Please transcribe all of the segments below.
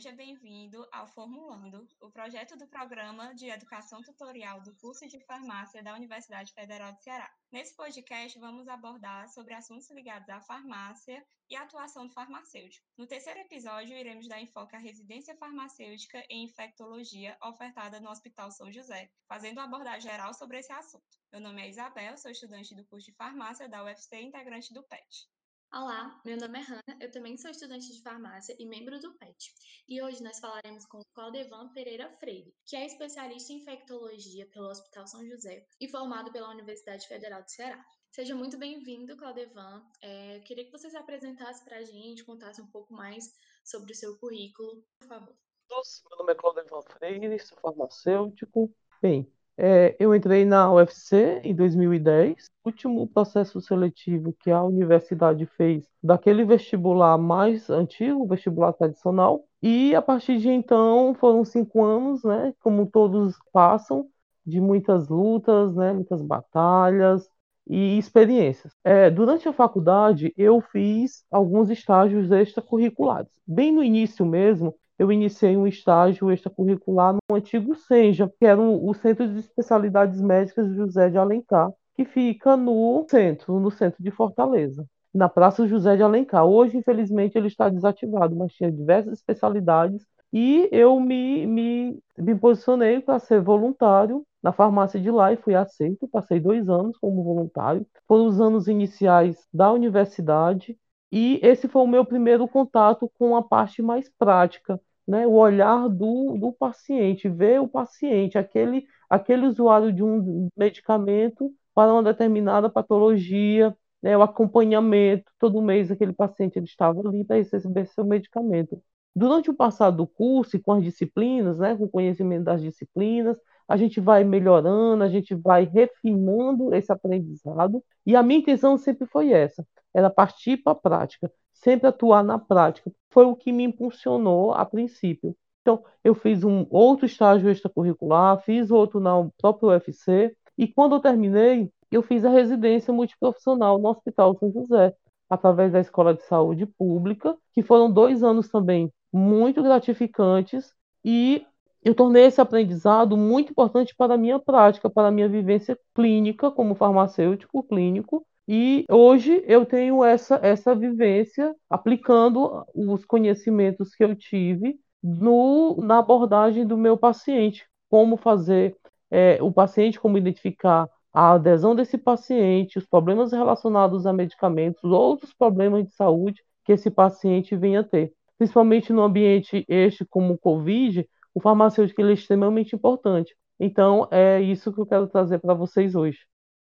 Seja bem-vindo ao Formulando, o projeto do Programa de Educação Tutorial do curso de Farmácia da Universidade Federal de Ceará. Nesse podcast, vamos abordar sobre assuntos ligados à farmácia e à atuação do farmacêutico. No terceiro episódio, iremos dar enfoque à residência farmacêutica em infectologia ofertada no Hospital São José, fazendo uma abordagem geral sobre esse assunto. Meu nome é Isabel, sou estudante do curso de farmácia da UFC e integrante do PET. Olá, meu nome é Hanna, eu também sou estudante de farmácia e membro do PET. E hoje nós falaremos com Claudevan Pereira Freire, que é especialista em infectologia pelo Hospital São José e formado pela Universidade Federal do Ceará. Seja muito bem-vindo, Claudevan. É, queria que você se apresentasse para a gente, contasse um pouco mais sobre o seu currículo, por favor. Meu nome é Claudevan Freire, sou farmacêutico. Bem, é, eu entrei na UFC em 2010. O último processo seletivo que a universidade fez daquele vestibular mais antigo, vestibular tradicional. E a partir de então foram cinco anos, né? Como todos passam, de muitas lutas, né? Muitas batalhas e experiências. É, durante a faculdade eu fiz alguns estágios extracurriculares. Bem no início mesmo, eu iniciei um estágio extracurricular no antigo SENJA, que era o Centro de Especialidades Médicas José de Alencar, que fica no centro, no centro de Fortaleza, na Praça José de Alencar. Hoje, infelizmente, ele está desativado, mas tinha diversas especialidades e eu me, me, me posicionei para ser voluntário na farmácia de lá e fui aceito. Passei dois anos como voluntário. Foram os anos iniciais da universidade e esse foi o meu primeiro contato com a parte mais prática né, o olhar do, do paciente, ver o paciente, aquele, aquele usuário de um medicamento para uma determinada patologia, né, o acompanhamento, todo mês aquele paciente ele estava ali para receber seu medicamento. Durante o passado do curso e com as disciplinas, né, com o conhecimento das disciplinas, a gente vai melhorando, a gente vai refinando esse aprendizado, e a minha intenção sempre foi essa, era partir para a prática sempre atuar na prática. Foi o que me impulsionou a princípio. Então, eu fiz um outro estágio extracurricular, fiz outro na própria UFC, e quando eu terminei, eu fiz a residência multiprofissional no Hospital São José, através da Escola de Saúde Pública, que foram dois anos também muito gratificantes, e eu tornei esse aprendizado muito importante para a minha prática, para a minha vivência clínica como farmacêutico clínico, e hoje eu tenho essa, essa vivência aplicando os conhecimentos que eu tive no, na abordagem do meu paciente, como fazer é, o paciente, como identificar a adesão desse paciente, os problemas relacionados a medicamentos, outros problemas de saúde que esse paciente venha ter. Principalmente no ambiente este como o Covid, o farmacêutico é extremamente importante. Então, é isso que eu quero trazer para vocês hoje.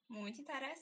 Muito interessante.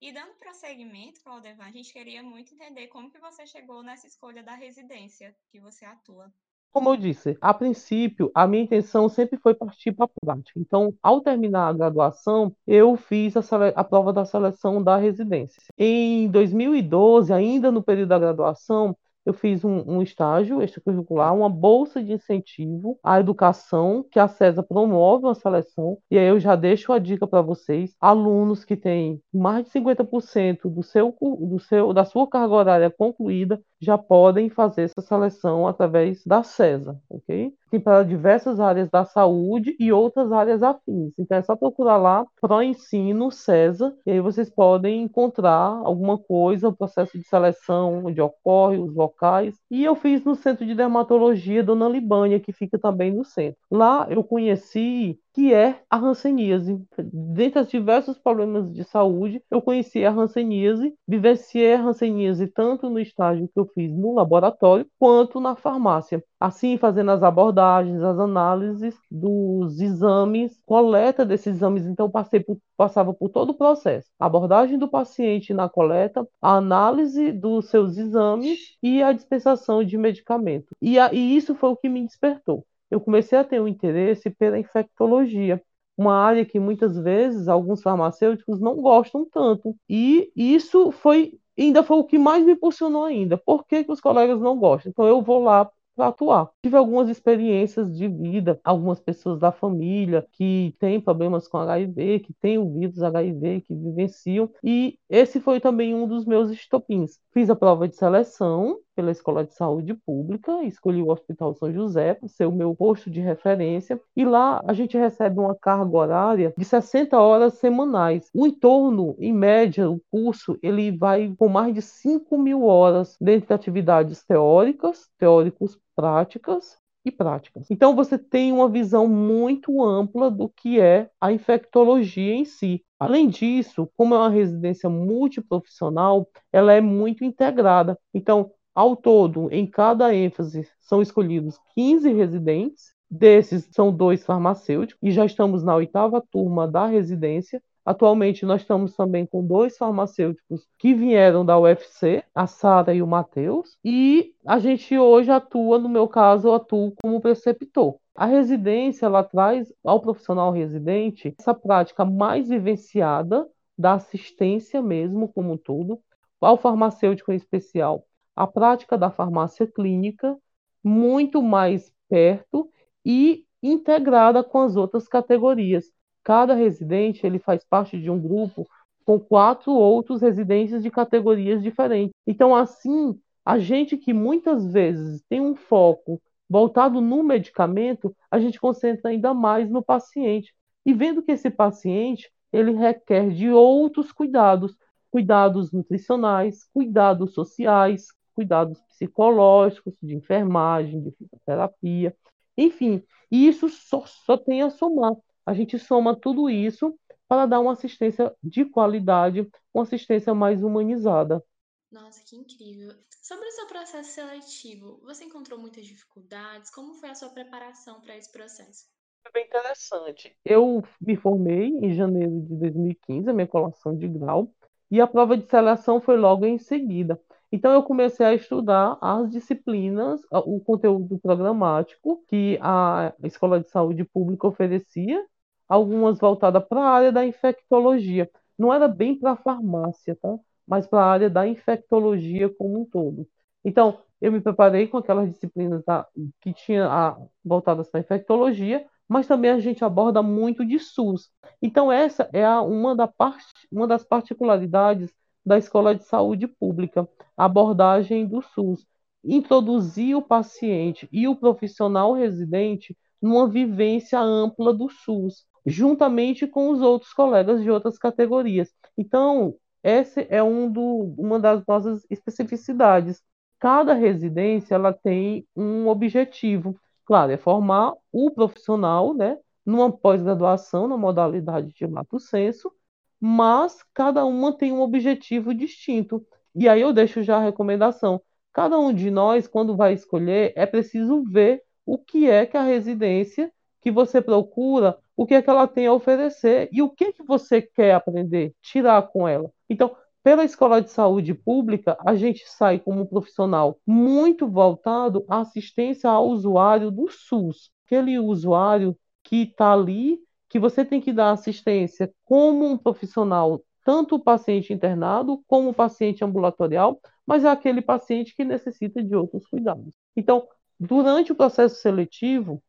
E dando prosseguimento, Claudevan, a gente queria muito entender como que você chegou nessa escolha da residência que você atua. Como eu disse, a princípio, a minha intenção sempre foi partir para a prática. Então, ao terminar a graduação, eu fiz a, a, prova da seleção da residência. Em 2012, ainda no período da graduação, eu fiz um, um estágio extracurricular, uma bolsa de incentivo à educação que a CESA promove uma seleção. E aí eu já deixo a dica para vocês, alunos que têm mais de 50% do seu, do seu, da sua carga horária concluída, já podem fazer essa seleção através da CESA, ok? Tem para diversas áreas da saúde e outras áreas afins. Então é só procurar lá Pro Ensino CESA e aí vocês podem encontrar alguma coisa, o processo de seleção onde ocorre, os locais. E eu fiz no Centro de Dermatologia Dona Libânia, que fica também no centro. Lá eu conheci que é a hanseníase. Dentre os diversos problemas de saúde, eu conheci a hanseníase, vivenciei a hanseníase tanto no estágio que eu fiz no laboratório, quanto na farmácia. Assim, fazendo as abordagens, as análises dos exames, coleta desses exames. Então, passei por, passava por todo o processo: a abordagem do paciente na coleta, a análise dos seus exames e a dispensação de medicamento. E, a, e isso foi o que me despertou eu comecei a ter um interesse pela infectologia, uma área que muitas vezes alguns farmacêuticos não gostam tanto. E isso foi ainda foi o que mais me impulsionou ainda. Por que, que os colegas não gostam? Então eu vou lá para atuar. Tive algumas experiências de vida, algumas pessoas da família que têm problemas com HIV, que têm o vírus HIV, que vivenciam, e esse foi também um dos meus estopins. Fiz a prova de seleção, pela Escola de Saúde Pública, escolhi o Hospital São José para ser o meu posto de referência, e lá a gente recebe uma carga horária de 60 horas semanais. O entorno, em média, o curso, ele vai com mais de 5 mil horas dentro de atividades teóricas, teóricos práticas e práticas. Então você tem uma visão muito ampla do que é a infectologia em si. Além disso, como é uma residência multiprofissional, ela é muito integrada. Então, ao todo, em cada ênfase, são escolhidos 15 residentes. Desses, são dois farmacêuticos, e já estamos na oitava turma da residência. Atualmente, nós estamos também com dois farmacêuticos que vieram da UFC, a Sara e o Matheus, e a gente hoje atua, no meu caso, eu atuo como preceptor. A residência ela traz ao profissional residente essa prática mais vivenciada da assistência mesmo como um todo, ao farmacêutico em especial, a prática da farmácia clínica muito mais perto e integrada com as outras categorias. Cada residente ele faz parte de um grupo com quatro outros residentes de categorias diferentes. Então, assim, a gente que muitas vezes tem um foco voltado no medicamento, a gente concentra ainda mais no paciente. E vendo que esse paciente ele requer de outros cuidados, cuidados nutricionais, cuidados sociais, cuidados psicológicos, de enfermagem, de fisioterapia, enfim, e isso só, só tem a somar a gente soma tudo isso para dar uma assistência de qualidade, uma assistência mais humanizada. Nossa, que incrível. Sobre o seu processo seletivo, você encontrou muitas dificuldades? Como foi a sua preparação para esse processo? Foi bem interessante. Eu me formei em janeiro de 2015, a minha colação de grau, e a prova de seleção foi logo em seguida. Então, eu comecei a estudar as disciplinas, o conteúdo programático que a Escola de Saúde Pública oferecia, algumas voltadas para a área da infectologia. Não era bem para a farmácia, tá? mas para a área da infectologia como um todo. Então, eu me preparei com aquelas disciplinas da, que tinha a, voltadas para a infectologia, mas também a gente aborda muito de SUS. Então, essa é a, uma, da part, uma das particularidades da Escola de Saúde Pública, abordagem do SUS. Introduzir o paciente e o profissional residente numa vivência ampla do SUS, juntamente com os outros colegas de outras categorias. Então, essa é um do, uma das nossas especificidades. Cada residência ela tem um objetivo, claro, é formar o profissional, né, numa pós-graduação na modalidade de lato senso, mas cada uma tem um objetivo distinto. E aí eu deixo já a recomendação. Cada um de nós, quando vai escolher, é preciso ver o que é que a residência que você procura, o que é que ela tem a oferecer e o que que você quer aprender, tirar com ela. Então, pela escola de saúde pública, a gente sai como um profissional muito voltado à assistência ao usuário do SUS, aquele usuário que está ali que você tem que dar assistência como um profissional, tanto o paciente internado como o paciente ambulatorial, mas é aquele paciente que necessita de outros cuidados. Então, durante o processo seletivo,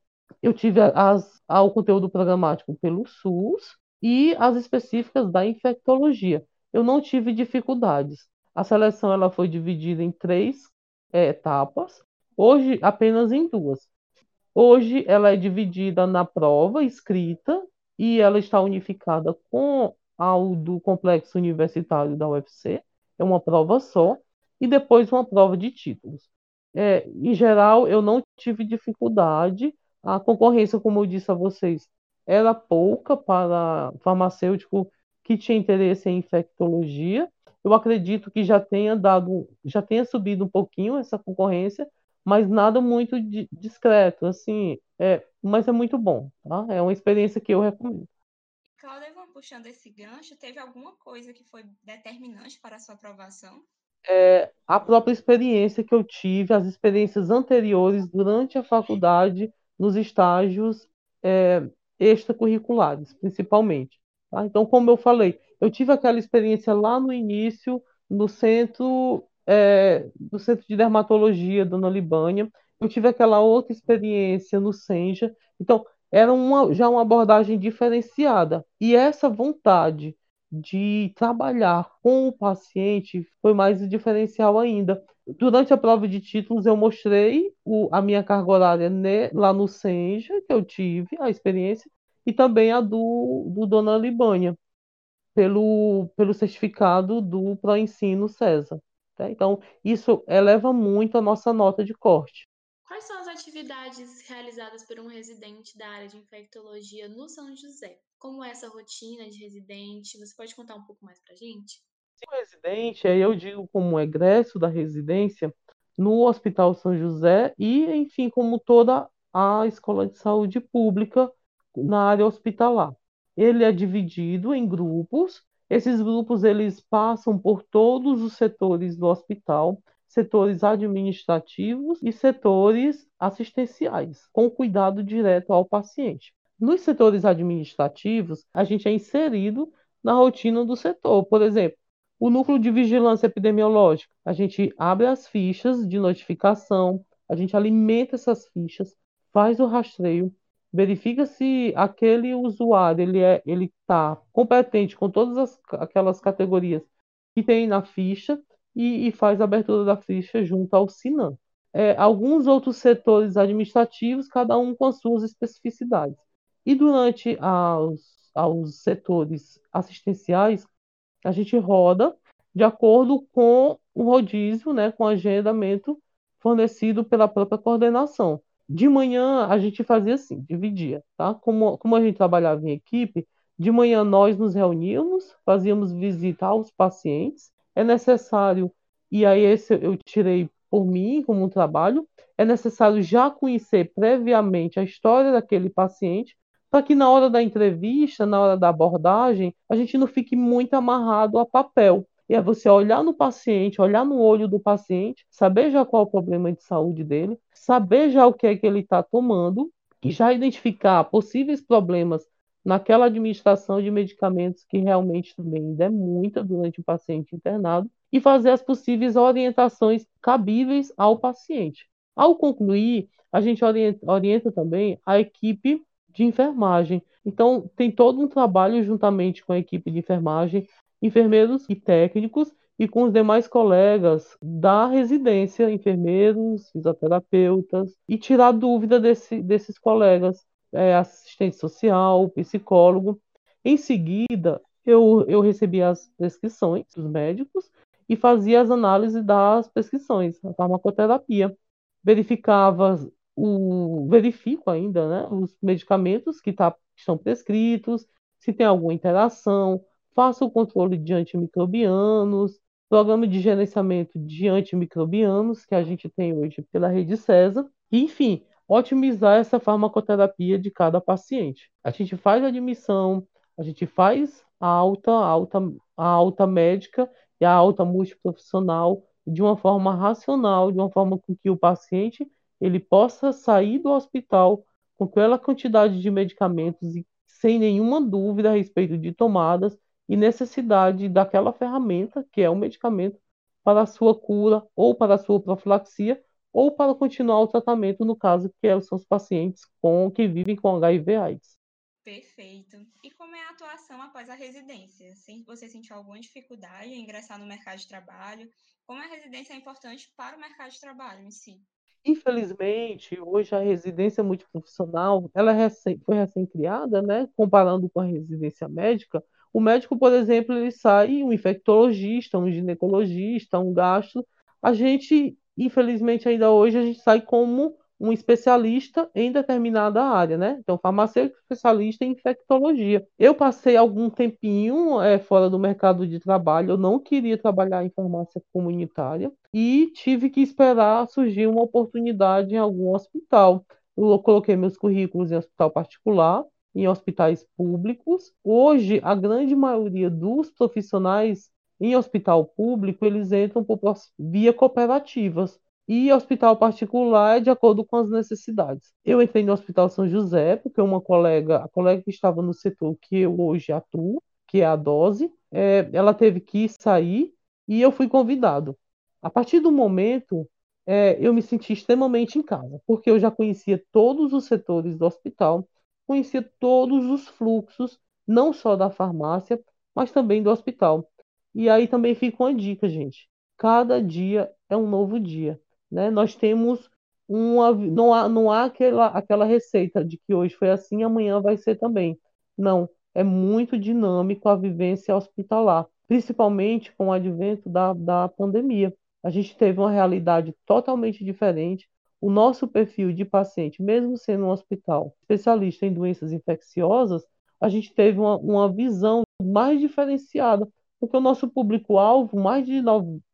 eu tive as, o conteúdo programático pelo SUS e as específicas da infectologia. Eu não tive dificuldades. A seleção ela foi dividida em três é, etapas, hoje apenas em duas. Hoje ela é dividida na prova escrita e ela está unificada com a do complexo universitário da UFC, é uma prova só, e depois uma prova de títulos. É, em geral, eu não tive dificuldade, a concorrência, como eu disse a vocês, era pouca para farmacêutico que tinha interesse em infectologia. Eu acredito que já tenha dado, já tenha subido um pouquinho essa concorrência, mas nada muito discreto, assim, é, mas é muito bom, tá? É uma experiência que eu recomendo. Claudevan, puxando esse gancho, teve alguma coisa que foi determinante para a sua aprovação? É, a própria experiência que eu tive, as experiências anteriores durante a faculdade, nos estágios é, extracurriculares, principalmente. Tá? Então, como eu falei, eu tive aquela experiência lá no início, no centro, é, no centro de dermatologia, Dona Libânia, eu tive aquela outra experiência no Senja. Então, era uma, já uma abordagem diferenciada. E essa vontade de trabalhar com o paciente foi mais diferencial ainda. Durante a prova de títulos, eu mostrei o, a minha carga horária né, lá no Senja, que eu tive a experiência, e também a do, do Dona Libânia, pelo, pelo certificado do Proensino César. Tá? Então, isso eleva muito a nossa nota de corte. Quais são as atividades realizadas por um residente da área de infectologia no São José? Como é essa rotina de residente? Você pode contar um pouco mais para a gente? O residente, aí eu digo como egresso da residência, no Hospital São José e, enfim, como toda a escola de saúde pública na área hospitalar. Ele é dividido em grupos. Esses grupos eles passam por todos os setores do hospital, setores administrativos e setores assistenciais, com cuidado direto ao paciente. Nos setores administrativos, a gente é inserido na rotina do setor. Por exemplo, o núcleo de vigilância epidemiológica, a gente abre as fichas de notificação, a gente alimenta essas fichas, faz o rastreio, verifica se aquele usuário ele é ele está competente com todas as, aquelas categorias que tem na ficha e, e faz a abertura da ficha junto ao Sinan. É, alguns outros setores administrativos, cada um com as suas especificidades. E durante aos, aos setores assistenciais, a gente roda de acordo com o rodízio, né, com o agendamento fornecido pela própria coordenação. De manhã a gente fazia assim, dividia, tá? Como, como a gente trabalhava em equipe, de manhã nós nos reuníamos, fazíamos visita aos pacientes. É necessário, e aí esse eu tirei por mim como um trabalho, é necessário já conhecer previamente a história daquele paciente, para que na hora da entrevista, na hora da abordagem, a gente não fique muito amarrado a papel. E é você olhar no paciente, olhar no olho do paciente, saber já qual é o problema de saúde dele, saber já o que é que ele está tomando e já identificar possíveis problemas naquela administração de medicamentos que realmente também ainda é muita durante o paciente internado e fazer as possíveis orientações cabíveis ao paciente. Ao concluir, a gente orienta, orienta também a equipe de enfermagem. Então, tem todo um trabalho juntamente com a equipe de enfermagem enfermeiros e técnicos e com os demais colegas da residência, enfermeiros, fisioterapeutas, e tirar dúvida desse, desses colegas, é, assistente social, psicólogo. Em seguida, eu, eu recebia as prescrições dos médicos e fazia as análises das prescrições, a farmacoterapia. Verificava o verifico ainda, né, os medicamentos que, tá, que estão prescritos, se tem alguma interação, faça o controle de antimicrobianos, programa de gerenciamento de antimicrobianos que a gente tem hoje pela rede César, e, enfim, otimizar essa farmacoterapia de cada paciente. A gente faz a admissão, a gente faz a alta, a alta, a alta médica e a alta multiprofissional de uma forma racional, de uma forma com que o paciente ele possa sair do hospital com aquela quantidade de medicamentos e sem nenhuma dúvida a respeito de tomadas e necessidade daquela ferramenta, que é o medicamento, para a sua cura ou para a sua profilaxia ou para continuar o tratamento, no caso que são os pacientes com, que vivem com HIV/AIDS. Perfeito. E como é a atuação após a residência? Se você sentiu alguma dificuldade em ingressar no mercado de trabalho? Como a residência é importante para o mercado de trabalho em si? Infelizmente, hoje a residência multiprofissional ela é recém, foi recém-criada, né? Comparando com a residência médica, o médico, por exemplo, ele sai um infectologista, um ginecologista, um gastro. A gente, infelizmente, ainda hoje, a gente sai como um especialista em determinada área, né? Então, farmacêutico especialista em infectologia. Eu passei algum tempinho é, fora do mercado de trabalho, eu não queria trabalhar em farmácia comunitária e tive que esperar surgir uma oportunidade em algum hospital. Eu coloquei meus currículos em hospital particular em hospitais públicos. Hoje, a grande maioria dos profissionais em hospital público, eles entram por via cooperativas. E hospital particular é de acordo com as necessidades. Eu entrei no Hospital São José, porque uma colega, a colega que estava no setor que eu hoje atuo, que é a dose, é, ela teve que sair e eu fui convidado. A partir do momento, é, eu me senti extremamente em casa, porque eu já conhecia todos os setores do hospital, conhecia todos os fluxos, não só da farmácia, mas também do hospital. E aí também fica uma dica, gente. Cada dia é um novo dia, né? Nós temos uma, não há, não há aquela, aquela receita de que hoje foi assim, amanhã vai ser também. Não, é muito dinâmico a vivência hospitalar, principalmente com o advento da, da pandemia. A gente teve uma realidade totalmente diferente. O nosso perfil de paciente, mesmo sendo um hospital especialista em doenças infecciosas, a gente teve uma, uma visão mais diferenciada, porque o nosso público-alvo, mais de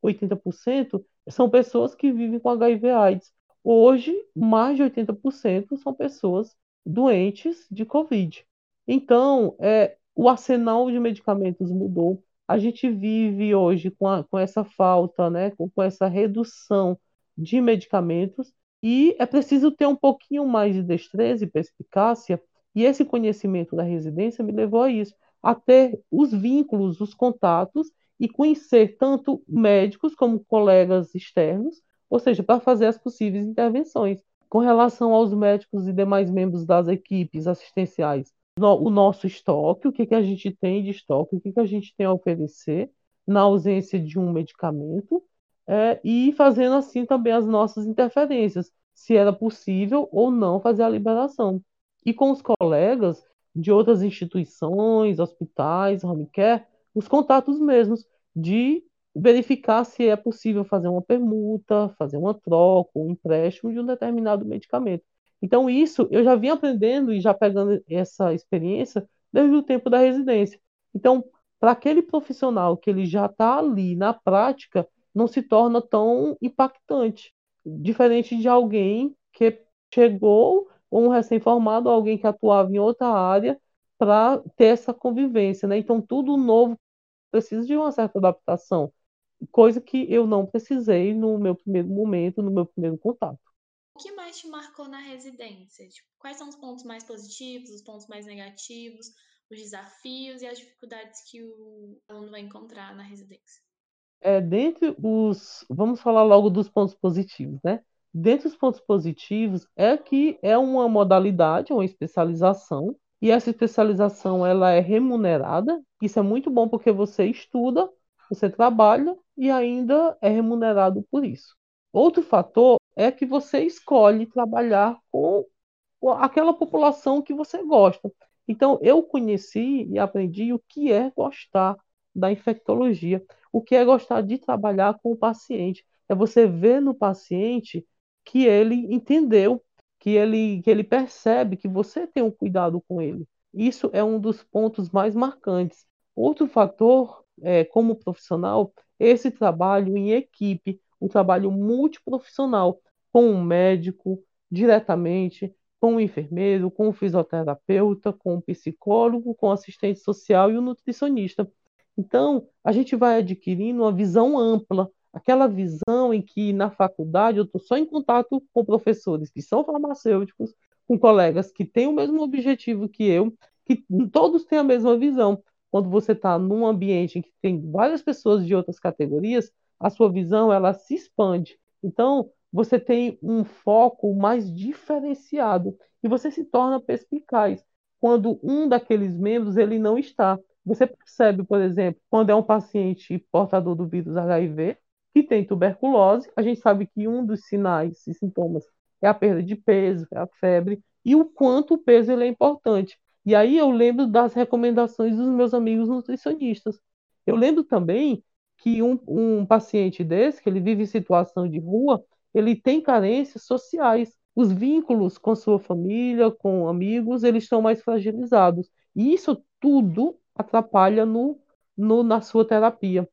80%, são pessoas que vivem com HIV/AIDS. Hoje, mais de 80% são pessoas doentes de Covid. Então, é, o arsenal de medicamentos mudou. A gente vive hoje com, a, com essa falta, né, com, com essa redução de medicamentos, e é preciso ter um pouquinho mais de destreza e perspicácia, e esse conhecimento da residência me levou a isso, a ter os vínculos, os contatos, e conhecer tanto médicos como colegas externos, ou seja, para fazer as possíveis intervenções. Com relação aos médicos e demais membros das equipes assistenciais, o nosso estoque, o que, que a gente tem de estoque, o que, que a gente tem a oferecer na ausência de um medicamento, é, e fazendo assim também as nossas interferências, se era possível ou não fazer a liberação. E com os colegas de outras instituições, hospitais, home care, os contatos mesmos de verificar se é possível fazer uma permuta, fazer uma troca, um empréstimo de um determinado medicamento. Então, isso eu já vim aprendendo e já pegando essa experiência desde o tempo da residência. Então, para aquele profissional que ele já está ali na prática, não se torna tão impactante, diferente de alguém que chegou, ou um recém-formado, alguém que atuava em outra área, para ter essa convivência. Né? Então, tudo novo precisa de uma certa adaptação coisa que eu não precisei no meu primeiro momento, no meu primeiro contato. O que mais te marcou na residência? Tipo, quais são os pontos mais positivos, os pontos mais negativos, os desafios e as dificuldades que o aluno vai encontrar na residência? É, dentre os. Vamos falar logo dos pontos positivos, né? Dentre os pontos positivos é que é uma modalidade, uma especialização, e essa especialização ela é remunerada. Isso é muito bom porque você estuda você trabalha e ainda é remunerado por isso. Outro fator é que você escolhe trabalhar com aquela população que você gosta. Então, eu conheci e aprendi o que é gostar da infectologia, o que é gostar de trabalhar com o paciente. É você ver no paciente que ele entendeu, que ele, que ele percebe que você tem um cuidado com ele. Isso é um dos pontos mais marcantes. Outro fator é, como profissional, esse trabalho em equipe, um trabalho multiprofissional, com um médico diretamente, com o enfermeiro, com o fisioterapeuta, com o psicólogo, com o assistente social e o nutricionista. Então, a gente vai adquirindo uma visão ampla, aquela visão em que na faculdade eu estou só em contato com professores que são farmacêuticos, com colegas que têm o mesmo objetivo que eu, que todos têm a mesma visão quando você está num ambiente em que tem várias pessoas de outras categorias, a sua visão ela se expande. Então, você tem um foco mais diferenciado e você se torna perspicaz quando um daqueles membros ele não está. Você percebe, por exemplo, quando é um paciente portador do vírus HIV que tem tuberculose, a gente sabe que um dos sinais e sintomas é a perda de peso, é a febre e o quanto o peso ele é importante. E aí eu lembro das recomendações dos meus amigos nutricionistas. Eu lembro também que um, um paciente desse, que ele vive em situação de rua, ele tem carências sociais. Os vínculos com sua família, com amigos, eles estão mais fragilizados. E isso tudo atrapalha no, no, na sua terapia.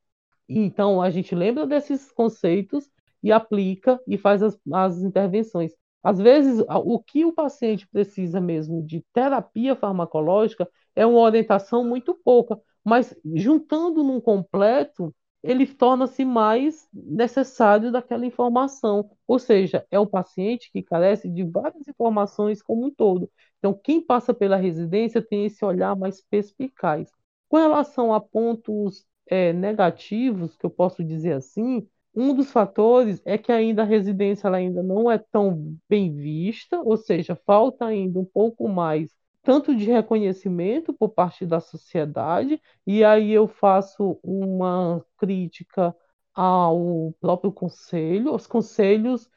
Então, a gente lembra desses conceitos e aplica e faz as, as intervenções. Às vezes, o que o paciente precisa mesmo de terapia farmacológica é uma orientação muito pouca, mas juntando num completo, ele torna-se mais necessário daquela informação. Ou seja, é um paciente que carece de várias informações como um todo. Então, quem passa pela residência tem esse olhar mais perspicaz. Com relação a pontos é, negativos, que eu posso dizer assim, um dos fatores é que ainda a residência ainda não é tão bem vista, ou seja, falta ainda um pouco mais tanto de reconhecimento por parte da sociedade, e aí eu faço uma crítica ao próprio conselho, aos conselhos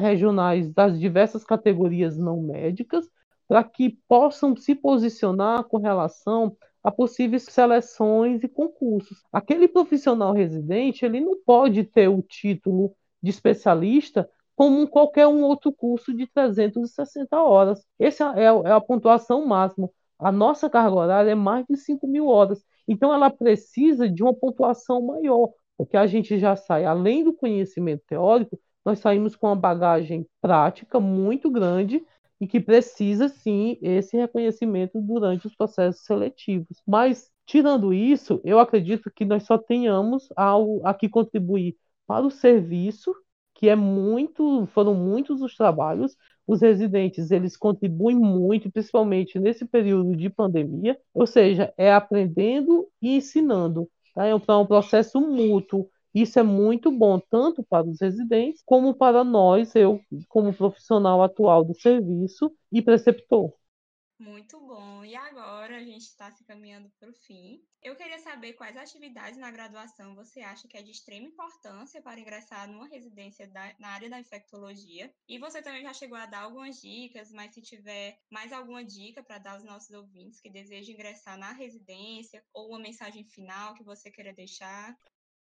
regionais das diversas categorias não médicas, para que possam se posicionar com relação a possíveis seleções e concursos. Aquele profissional residente, ele não pode ter o título de especialista como qualquer um outro curso de 360 horas. Essa é, é a pontuação máxima. A nossa carga horária é mais de 5 mil horas. Então, ela precisa de uma pontuação maior, porque a gente já sai, além do conhecimento teórico, nós saímos com uma bagagem prática muito grande e que precisa, sim, esse reconhecimento durante os processos seletivos. Mas, tirando isso, eu acredito que nós só tenhamos a que contribuir para o serviço que é muito, foram muitos os trabalhos. Os residentes, eles contribuem muito, principalmente nesse período de pandemia, ou seja, é aprendendo e ensinando. Tá? É um, é um processo mútuo. Isso é muito bom, tanto para os residentes, como para nós, eu, como profissional atual do serviço e preceptor. Muito bom. E agora a gente está se caminhando para o fim. Eu queria saber quais atividades na graduação você acha que é de extrema importância para ingressar numa residência da, na área da infectologia. E você também já chegou a dar algumas dicas, mas se tiver mais alguma dica para dar aos nossos ouvintes que desejam ingressar na residência ou uma mensagem final que você queira deixar.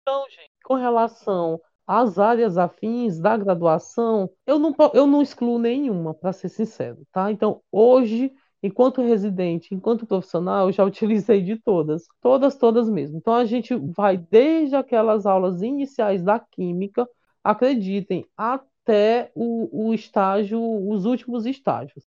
Então, gente, com relação às áreas afins da graduação, eu não, eu não excluo nenhuma, para ser sincero, tá? Então, hoje enquanto residente, enquanto profissional, eu já utilizei de todas, todas, todas mesmo. Então a gente vai desde aquelas aulas iniciais da química, acreditem, até o, o estágio, os últimos estágios.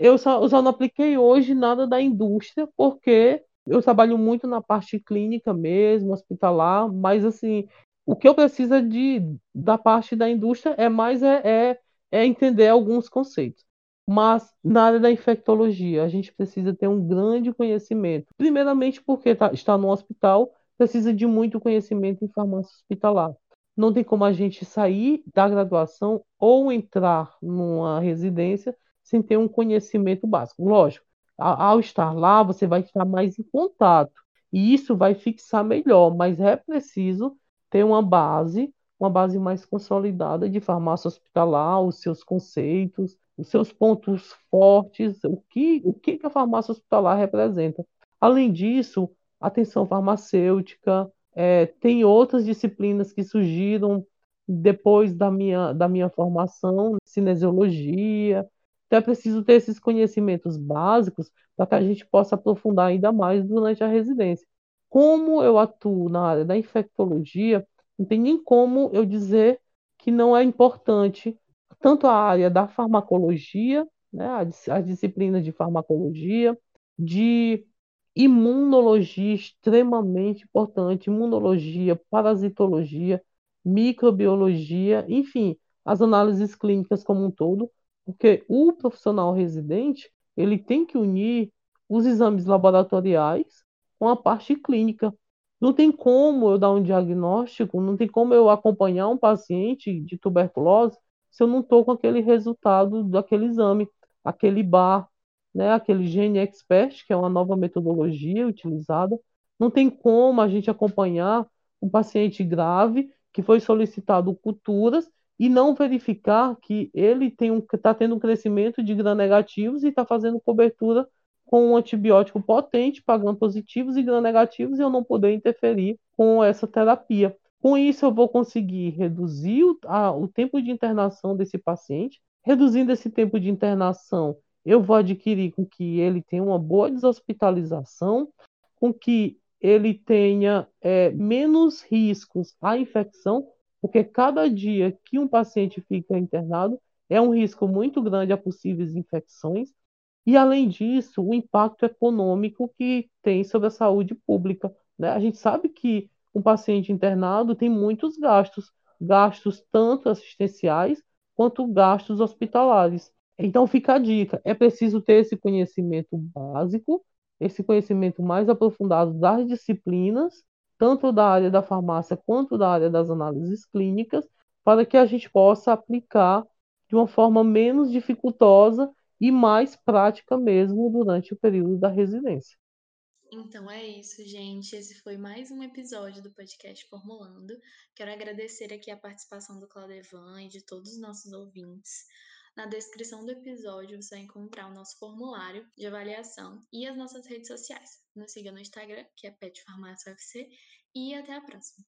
Eu só, eu só não apliquei hoje nada da indústria, porque eu trabalho muito na parte clínica mesmo, hospitalar, mas assim, o que eu preciso é de, da parte da indústria é mais é, é, é entender alguns conceitos. Mas na área da infectologia, a gente precisa ter um grande conhecimento. Primeiramente, porque tá, está no hospital, precisa de muito conhecimento em farmácia hospitalar. Não tem como a gente sair da graduação ou entrar numa residência sem ter um conhecimento básico. Lógico, ao estar lá, você vai estar mais em contato e isso vai fixar melhor, mas é preciso ter uma base, uma base mais consolidada de farmácia hospitalar, os seus conceitos, os seus pontos fortes, o que, o que a farmácia hospitalar representa. Além disso, atenção farmacêutica, é, tem outras disciplinas que surgiram depois da minha, da minha formação, cinesiologia. Então é preciso ter esses conhecimentos básicos para que a gente possa aprofundar ainda mais durante a residência. Como eu atuo na área da infectologia, não tem nem como eu dizer que não é importante tanto a área da farmacologia, né, a, disciplina de farmacologia, de imunologia extremamente importante, imunologia, parasitologia, microbiologia, enfim, as análises clínicas como um todo, porque o profissional residente, ele tem que unir os exames laboratoriais com a parte clínica. Não tem como eu dar um diagnóstico, não tem como eu acompanhar um paciente de tuberculose se eu não estou com aquele resultado daquele exame, aquele bar, né, aquele Gene Expert, que é uma nova metodologia utilizada. Não tem como a gente acompanhar um paciente grave que foi solicitado culturas e não verificar que ele tem um está tendo um crescimento de gram-negativos e está fazendo cobertura com um antibiótico potente para gram-positivos e gram-negativos e eu não poder interferir com essa terapia. Com isso, eu vou conseguir reduzir o, a, o tempo de internação desse paciente. Reduzindo esse tempo de internação, eu vou adquirir com que ele tenha uma boa deshospitalização, com que ele tenha é, menos riscos à infecção, porque cada dia que um paciente fica internado é um risco muito grande a possíveis infecções. E, além disso, o impacto econômico que tem sobre a saúde pública. Né? A gente sabe que um paciente internado tem muitos gastos, gastos tanto assistenciais quanto gastos hospitalares. Então fica a dica, é preciso ter esse conhecimento básico, esse conhecimento mais aprofundado das disciplinas, tanto da área da farmácia quanto da área das análises clínicas, para que a gente possa aplicar de uma forma menos dificultosa e mais prática mesmo durante o período da residência. Então é isso, gente. Esse foi mais um episódio do podcast Formulando. Quero agradecer aqui a participação do Claudevan e de todos os nossos ouvintes. Na descrição do episódio você vai encontrar o nosso formulário de avaliação e as nossas redes sociais. Nos siga no Instagram, que é Pet e até a próxima.